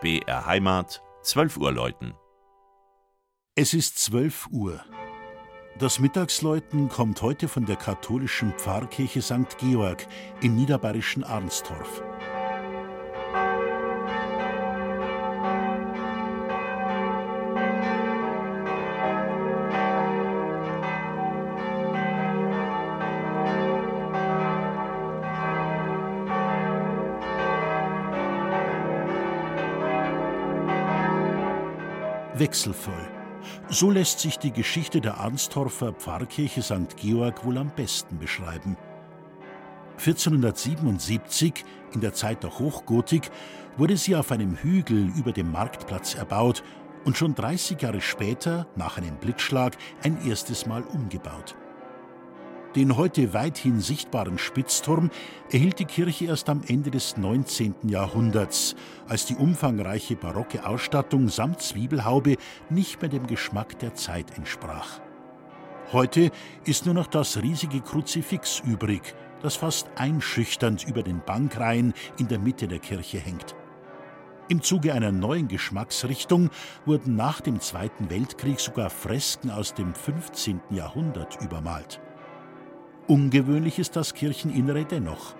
BR Heimat, 12 Uhr läuten. Es ist 12 Uhr. Das Mittagsläuten kommt heute von der katholischen Pfarrkirche St. Georg im niederbayerischen Arnstorf. Wechselvoll. So lässt sich die Geschichte der Arnstorfer Pfarrkirche St. Georg wohl am besten beschreiben. 1477, in der Zeit der Hochgotik, wurde sie auf einem Hügel über dem Marktplatz erbaut und schon 30 Jahre später, nach einem Blitzschlag, ein erstes Mal umgebaut. Den heute weithin sichtbaren Spitzturm erhielt die Kirche erst am Ende des 19. Jahrhunderts, als die umfangreiche barocke Ausstattung samt Zwiebelhaube nicht mehr dem Geschmack der Zeit entsprach. Heute ist nur noch das riesige Kruzifix übrig, das fast einschüchternd über den Bankreihen in der Mitte der Kirche hängt. Im Zuge einer neuen Geschmacksrichtung wurden nach dem Zweiten Weltkrieg sogar Fresken aus dem 15. Jahrhundert übermalt. Ungewöhnlich ist das Kircheninnere dennoch.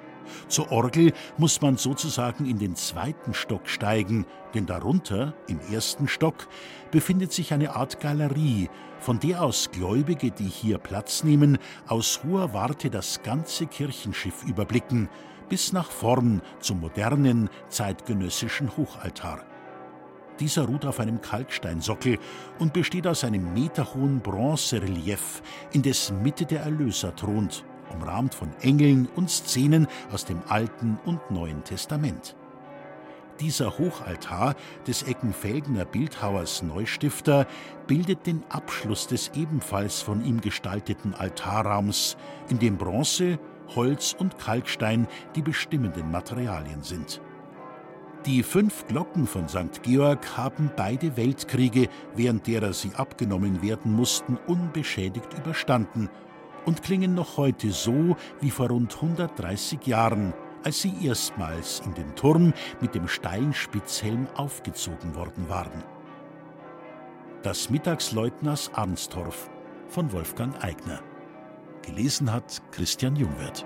Zur Orgel muss man sozusagen in den zweiten Stock steigen, denn darunter, im ersten Stock, befindet sich eine Art Galerie, von der aus Gläubige, die hier Platz nehmen, aus hoher Warte das ganze Kirchenschiff überblicken, bis nach vorn zum modernen, zeitgenössischen Hochaltar. Dieser ruht auf einem Kalksteinsockel und besteht aus einem meterhohen Bronzerelief, in dessen Mitte der Erlöser thront, umrahmt von Engeln und Szenen aus dem Alten und Neuen Testament. Dieser Hochaltar des Eckenfeldener Bildhauers Neustifter bildet den Abschluss des ebenfalls von ihm gestalteten Altarraums, in dem Bronze, Holz und Kalkstein die bestimmenden Materialien sind. Die fünf Glocken von St. Georg haben beide Weltkriege, während derer sie abgenommen werden mussten, unbeschädigt überstanden und klingen noch heute so wie vor rund 130 Jahren, als sie erstmals in den Turm mit dem steilen Spitzhelm aufgezogen worden waren. Das Mittagsleutners Arnstorf von Wolfgang Eigner. Gelesen hat Christian Jungwirth.